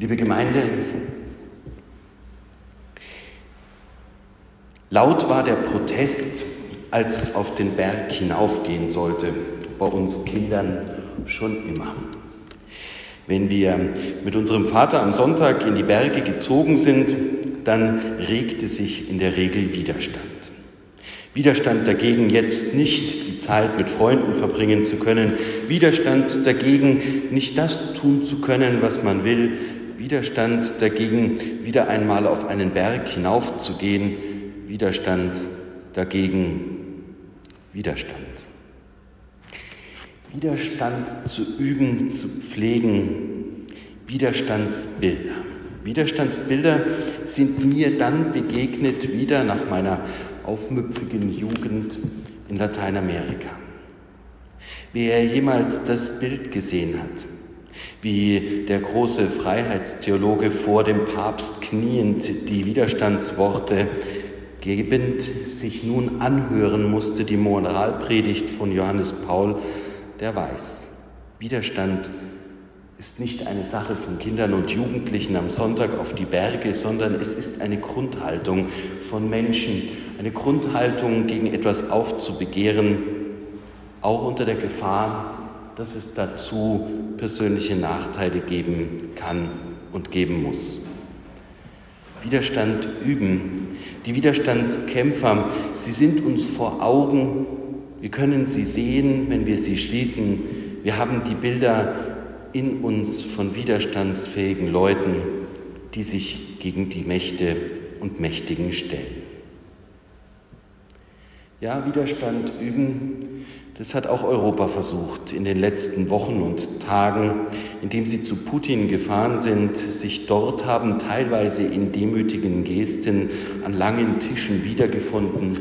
Liebe Gemeinde, laut war der Protest, als es auf den Berg hinaufgehen sollte, bei uns Kindern schon immer. Wenn wir mit unserem Vater am Sonntag in die Berge gezogen sind, dann regte sich in der Regel Widerstand. Widerstand dagegen, jetzt nicht die Zeit mit Freunden verbringen zu können, Widerstand dagegen, nicht das tun zu können, was man will, Widerstand dagegen, wieder einmal auf einen Berg hinaufzugehen, Widerstand dagegen, Widerstand. Widerstand zu üben, zu pflegen, Widerstandsbilder. Widerstandsbilder sind mir dann begegnet wieder nach meiner aufmüpfigen Jugend in Lateinamerika. Wer jemals das Bild gesehen hat, wie der große Freiheitstheologe vor dem Papst kniend die Widerstandsworte gebend sich nun anhören musste, die Moralpredigt von Johannes Paul, der weiß, Widerstand ist nicht eine Sache von Kindern und Jugendlichen am Sonntag auf die Berge, sondern es ist eine Grundhaltung von Menschen, eine Grundhaltung gegen etwas aufzubegehren, auch unter der Gefahr, dass es dazu persönliche Nachteile geben kann und geben muss. Widerstand üben. Die Widerstandskämpfer, sie sind uns vor Augen. Wir können sie sehen, wenn wir sie schließen. Wir haben die Bilder in uns von widerstandsfähigen Leuten, die sich gegen die Mächte und Mächtigen stellen. Ja, Widerstand üben, das hat auch Europa versucht in den letzten Wochen und Tagen, indem sie zu Putin gefahren sind, sich dort haben teilweise in demütigen Gesten an langen Tischen wiedergefunden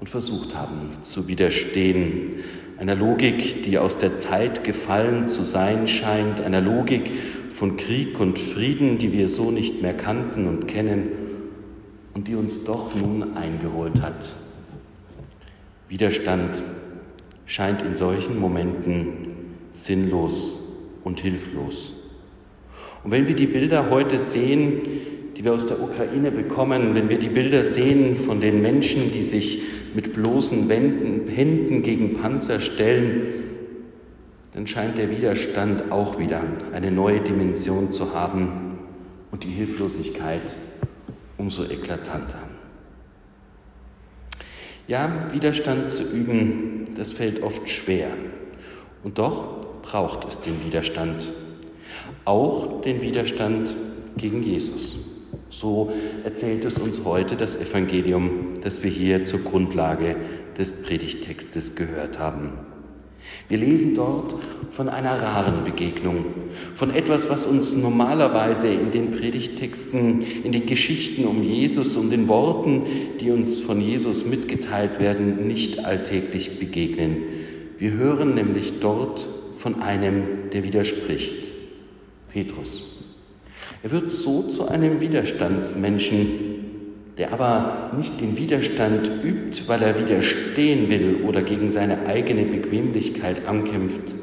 und versucht haben zu widerstehen. Einer Logik, die aus der Zeit gefallen zu sein scheint, einer Logik von Krieg und Frieden, die wir so nicht mehr kannten und kennen und die uns doch nun eingeholt hat. Widerstand scheint in solchen Momenten sinnlos und hilflos. Und wenn wir die Bilder heute sehen, die wir aus der Ukraine bekommen, wenn wir die Bilder sehen von den Menschen, die sich mit bloßen Händen gegen Panzer stellen, dann scheint der Widerstand auch wieder eine neue Dimension zu haben und die Hilflosigkeit umso eklatanter. Ja, Widerstand zu üben, das fällt oft schwer. Und doch braucht es den Widerstand. Auch den Widerstand gegen Jesus. So erzählt es uns heute das Evangelium, das wir hier zur Grundlage des Predigtextes gehört haben. Wir lesen dort von einer raren Begegnung, von etwas, was uns normalerweise in den Predigttexten, in den Geschichten um Jesus, um den Worten, die uns von Jesus mitgeteilt werden, nicht alltäglich begegnen. Wir hören nämlich dort von einem, der widerspricht, Petrus. Er wird so zu einem Widerstandsmenschen, der aber nicht den Widerstand übt, weil er widerstehen will oder gegen seine eigene Bequemlichkeit ankämpft,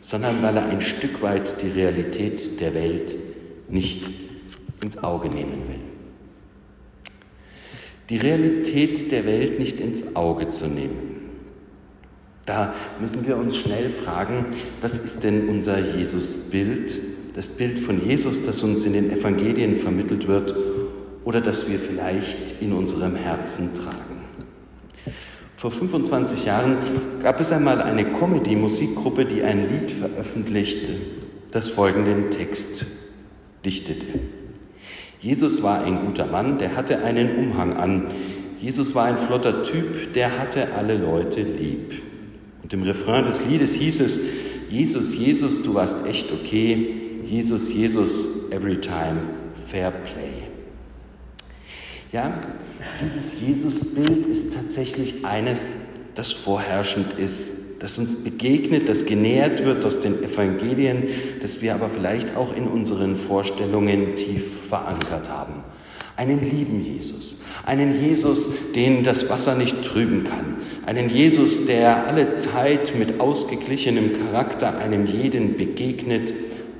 sondern weil er ein Stück weit die Realität der Welt nicht ins Auge nehmen will. Die Realität der Welt nicht ins Auge zu nehmen. Da müssen wir uns schnell fragen, was ist denn unser Jesusbild, das Bild von Jesus, das uns in den Evangelien vermittelt wird oder das wir vielleicht in unserem Herzen tragen. Vor 25 Jahren gab es einmal eine Comedy-Musikgruppe, die ein Lied veröffentlichte, das folgenden Text dichtete. Jesus war ein guter Mann, der hatte einen Umhang an. Jesus war ein flotter Typ, der hatte alle Leute lieb. Und im Refrain des Liedes hieß es, Jesus, Jesus, du warst echt okay. Jesus, Jesus, every time, fair play. Ja, dieses Jesusbild ist tatsächlich eines, das vorherrschend ist, das uns begegnet, das genährt wird aus den Evangelien, das wir aber vielleicht auch in unseren Vorstellungen tief verankert haben. Einen lieben Jesus, einen Jesus, den das Wasser nicht trüben kann, einen Jesus, der alle Zeit mit ausgeglichenem Charakter einem jeden begegnet,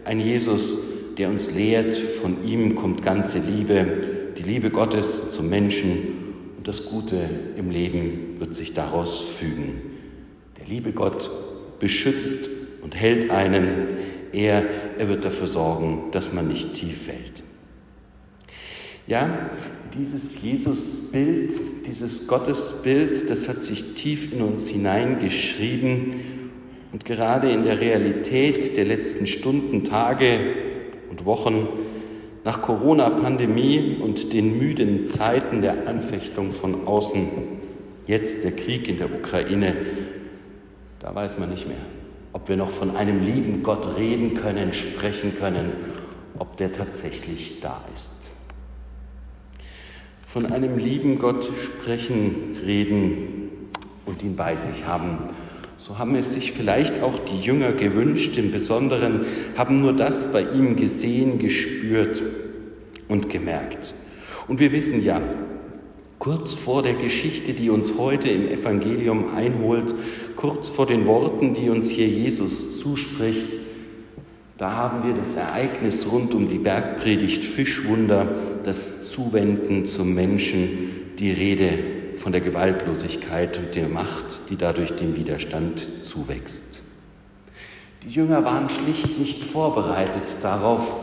ein Jesus, der uns lehrt, von ihm kommt ganze Liebe, die Liebe Gottes zum Menschen und das Gute im Leben wird sich daraus fügen. Der liebe Gott beschützt und hält einen, er, er wird dafür sorgen, dass man nicht tief fällt. Ja, dieses Jesusbild, dieses Gottesbild, das hat sich tief in uns hineingeschrieben und gerade in der Realität der letzten Stunden, Tage und Wochen nach Corona-Pandemie und den müden Zeiten der Anfechtung von außen, jetzt der Krieg in der Ukraine, da weiß man nicht mehr, ob wir noch von einem lieben Gott reden können, sprechen können, ob der tatsächlich da ist. Von einem lieben Gott sprechen, reden und ihn bei sich haben. So haben es sich vielleicht auch die Jünger gewünscht, im Besonderen haben nur das bei ihm gesehen, gespürt und gemerkt. Und wir wissen ja, kurz vor der Geschichte, die uns heute im Evangelium einholt, kurz vor den Worten, die uns hier Jesus zuspricht, da haben wir das Ereignis rund um die Bergpredigt Fischwunder, das Zuwenden zum Menschen, die Rede von der Gewaltlosigkeit und der Macht, die dadurch dem Widerstand zuwächst. Die Jünger waren schlicht nicht vorbereitet darauf,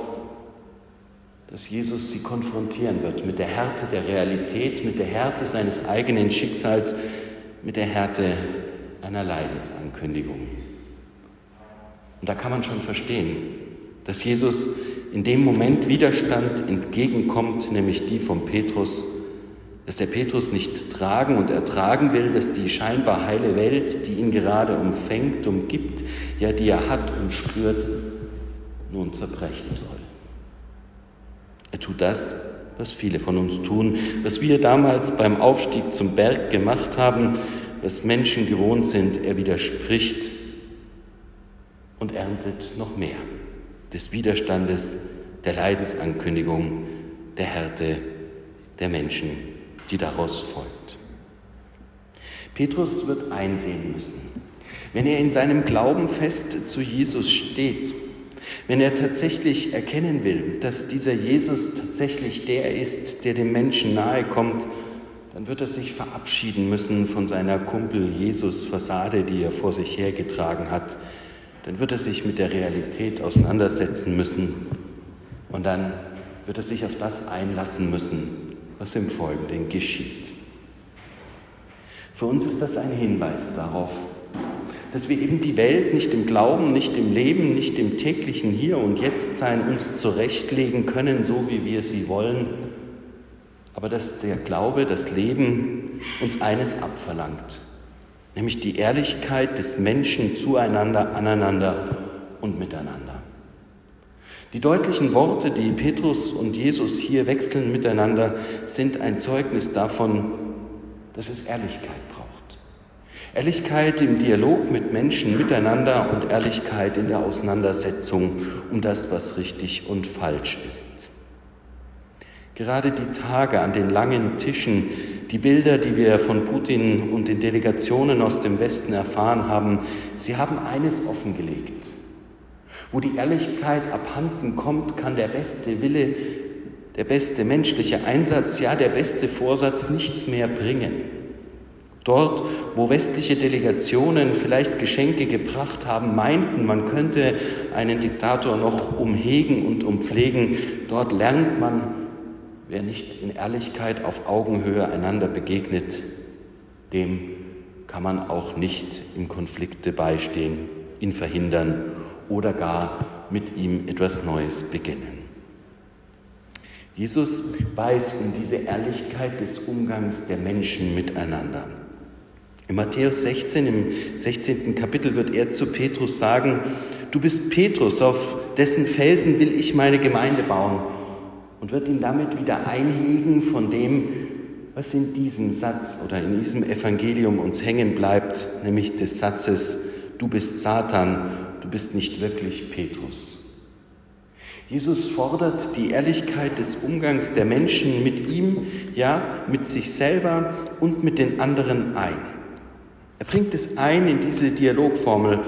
dass Jesus sie konfrontieren wird mit der Härte der Realität, mit der Härte seines eigenen Schicksals, mit der Härte einer Leidensankündigung. Und da kann man schon verstehen, dass Jesus in dem Moment Widerstand entgegenkommt, nämlich die von Petrus, dass der Petrus nicht tragen und ertragen will, dass die scheinbar heile Welt, die ihn gerade umfängt, umgibt, ja, die er hat und spürt, nun zerbrechen soll. Er tut das, was viele von uns tun, was wir damals beim Aufstieg zum Berg gemacht haben, was Menschen gewohnt sind. Er widerspricht und erntet noch mehr des Widerstandes, der Leidensankündigung, der Härte der Menschen, die daraus folgt. Petrus wird einsehen müssen, wenn er in seinem Glauben fest zu Jesus steht, wenn er tatsächlich erkennen will, dass dieser Jesus tatsächlich der ist, der dem Menschen nahe kommt, dann wird er sich verabschieden müssen von seiner Kumpel-Jesus-Fassade, die er vor sich hergetragen hat, dann wird er sich mit der Realität auseinandersetzen müssen und dann wird er sich auf das einlassen müssen, was im Folgenden geschieht. Für uns ist das ein Hinweis darauf, dass wir eben die Welt nicht im Glauben, nicht im Leben, nicht im täglichen Hier und Jetztsein uns zurechtlegen können, so wie wir sie wollen, aber dass der Glaube, das Leben uns eines abverlangt, nämlich die Ehrlichkeit des Menschen zueinander, aneinander und miteinander. Die deutlichen Worte, die Petrus und Jesus hier wechseln miteinander, sind ein Zeugnis davon, dass es Ehrlichkeit braucht. Ehrlichkeit im Dialog mit Menschen miteinander und Ehrlichkeit in der Auseinandersetzung um das, was richtig und falsch ist. Gerade die Tage an den langen Tischen, die Bilder, die wir von Putin und den Delegationen aus dem Westen erfahren haben, sie haben eines offengelegt. Wo die Ehrlichkeit abhanden kommt, kann der beste Wille, der beste menschliche Einsatz, ja der beste Vorsatz nichts mehr bringen. Dort, wo westliche Delegationen vielleicht Geschenke gebracht haben, meinten, man könnte einen Diktator noch umhegen und umpflegen, dort lernt man, Wer nicht in Ehrlichkeit auf Augenhöhe einander begegnet, dem kann man auch nicht im Konflikte beistehen, ihn verhindern oder gar mit ihm etwas Neues beginnen. Jesus weiß um diese Ehrlichkeit des Umgangs der Menschen miteinander. In Matthäus 16, im 16. Kapitel wird er zu Petrus sagen, du bist Petrus, auf dessen Felsen will ich meine Gemeinde bauen und wird ihn damit wieder einhegen von dem, was in diesem Satz oder in diesem Evangelium uns hängen bleibt, nämlich des Satzes, du bist Satan, du bist nicht wirklich Petrus. Jesus fordert die Ehrlichkeit des Umgangs der Menschen mit ihm, ja, mit sich selber und mit den anderen ein. Er bringt es ein in diese Dialogformel,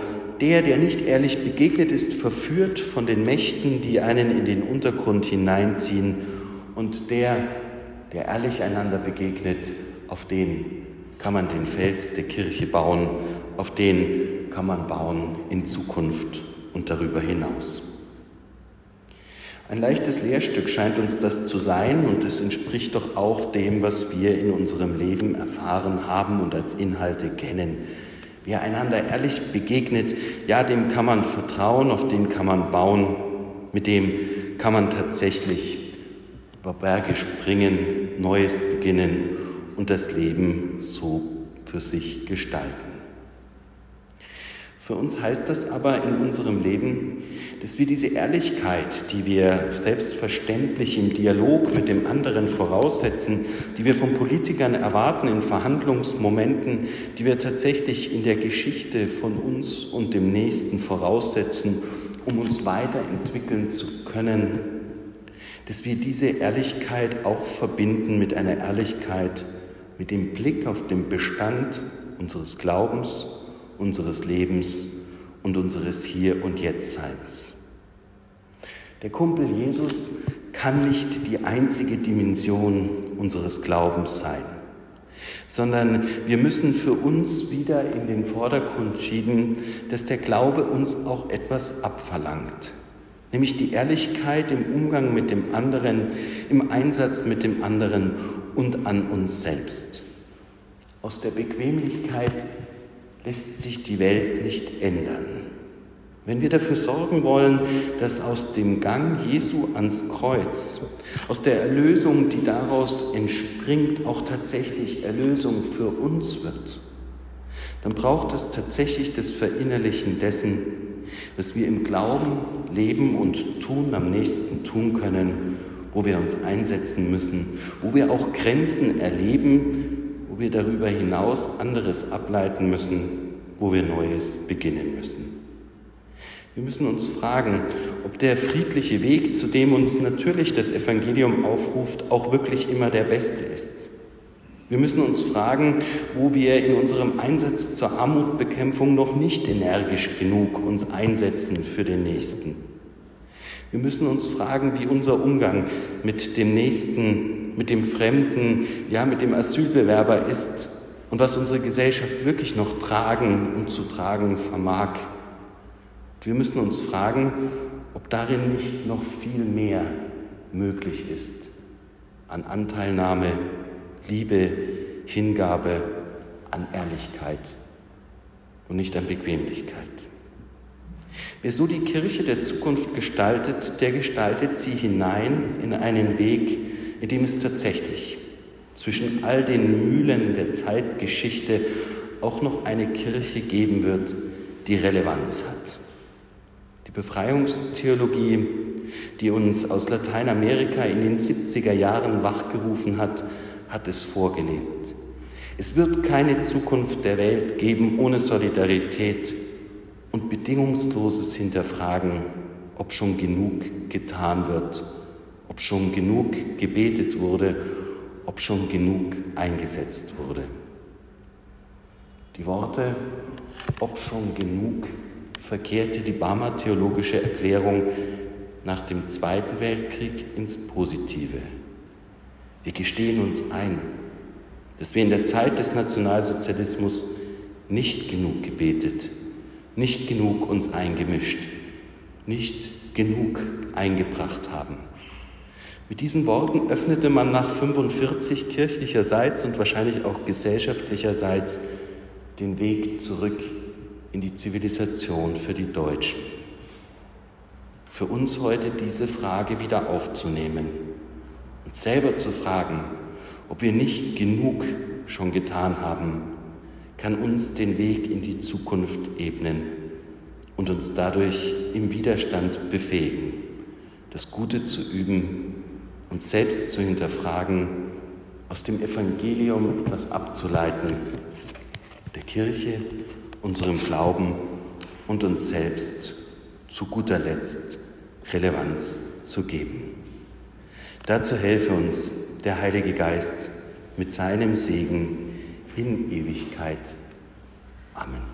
der, der nicht ehrlich begegnet, ist verführt von den Mächten, die einen in den Untergrund hineinziehen. Und der, der ehrlich einander begegnet, auf den kann man den Fels der Kirche bauen, auf den kann man bauen in Zukunft und darüber hinaus. Ein leichtes Lehrstück scheint uns das zu sein und es entspricht doch auch dem, was wir in unserem Leben erfahren haben und als Inhalte kennen. Wer einander ehrlich begegnet, ja, dem kann man vertrauen, auf den kann man bauen, mit dem kann man tatsächlich über Berge springen, Neues beginnen und das Leben so für sich gestalten. Für uns heißt das aber in unserem Leben, dass wir diese Ehrlichkeit, die wir selbstverständlich im Dialog mit dem anderen voraussetzen, die wir von Politikern erwarten in Verhandlungsmomenten, die wir tatsächlich in der Geschichte von uns und dem Nächsten voraussetzen, um uns weiterentwickeln zu können, dass wir diese Ehrlichkeit auch verbinden mit einer Ehrlichkeit, mit dem Blick auf den Bestand unseres Glaubens, unseres Lebens und unseres Hier- und Jetztseins. Der Kumpel Jesus kann nicht die einzige Dimension unseres Glaubens sein, sondern wir müssen für uns wieder in den Vordergrund schieben, dass der Glaube uns auch etwas abverlangt, nämlich die Ehrlichkeit im Umgang mit dem anderen, im Einsatz mit dem anderen und an uns selbst. Aus der Bequemlichkeit lässt sich die Welt nicht ändern. Wenn wir dafür sorgen wollen, dass aus dem Gang Jesu ans Kreuz, aus der Erlösung, die daraus entspringt, auch tatsächlich Erlösung für uns wird, dann braucht es tatsächlich das Verinnerlichen dessen, was wir im Glauben leben und tun, am nächsten tun können, wo wir uns einsetzen müssen, wo wir auch Grenzen erleben, wo wir darüber hinaus anderes ableiten müssen, wo wir Neues beginnen müssen. Wir müssen uns fragen, ob der friedliche Weg, zu dem uns natürlich das Evangelium aufruft, auch wirklich immer der beste ist. Wir müssen uns fragen, wo wir in unserem Einsatz zur Armutbekämpfung noch nicht energisch genug uns einsetzen für den Nächsten. Wir müssen uns fragen, wie unser Umgang mit dem Nächsten, mit dem Fremden, ja, mit dem Asylbewerber ist und was unsere Gesellschaft wirklich noch tragen und zu tragen vermag. Wir müssen uns fragen, ob darin nicht noch viel mehr möglich ist an Anteilnahme, Liebe, Hingabe, an Ehrlichkeit und nicht an Bequemlichkeit. Wer so die Kirche der Zukunft gestaltet, der gestaltet sie hinein in einen Weg, in dem es tatsächlich zwischen all den Mühlen der Zeitgeschichte auch noch eine Kirche geben wird, die Relevanz hat. Die Befreiungstheologie, die uns aus Lateinamerika in den 70er Jahren wachgerufen hat, hat es vorgelebt. Es wird keine Zukunft der Welt geben ohne Solidarität und bedingungsloses Hinterfragen, ob schon genug getan wird, ob schon genug gebetet wurde, ob schon genug eingesetzt wurde. Die Worte, ob schon genug, verkehrte die Barmer theologische Erklärung nach dem Zweiten Weltkrieg ins Positive. Wir gestehen uns ein, dass wir in der Zeit des Nationalsozialismus nicht genug gebetet, nicht genug uns eingemischt, nicht genug eingebracht haben. Mit diesen Worten öffnete man nach 45 kirchlicherseits und wahrscheinlich auch gesellschaftlicherseits den Weg zurück in die Zivilisation für die Deutschen. Für uns heute diese Frage wieder aufzunehmen und selber zu fragen, ob wir nicht genug schon getan haben kann uns den Weg in die Zukunft ebnen und uns dadurch im Widerstand befähigen, das Gute zu üben und selbst zu hinterfragen, aus dem Evangelium etwas abzuleiten, der Kirche, unserem Glauben und uns selbst zu guter Letzt Relevanz zu geben. Dazu helfe uns der Heilige Geist mit seinem Segen in Ewigkeit. Amen.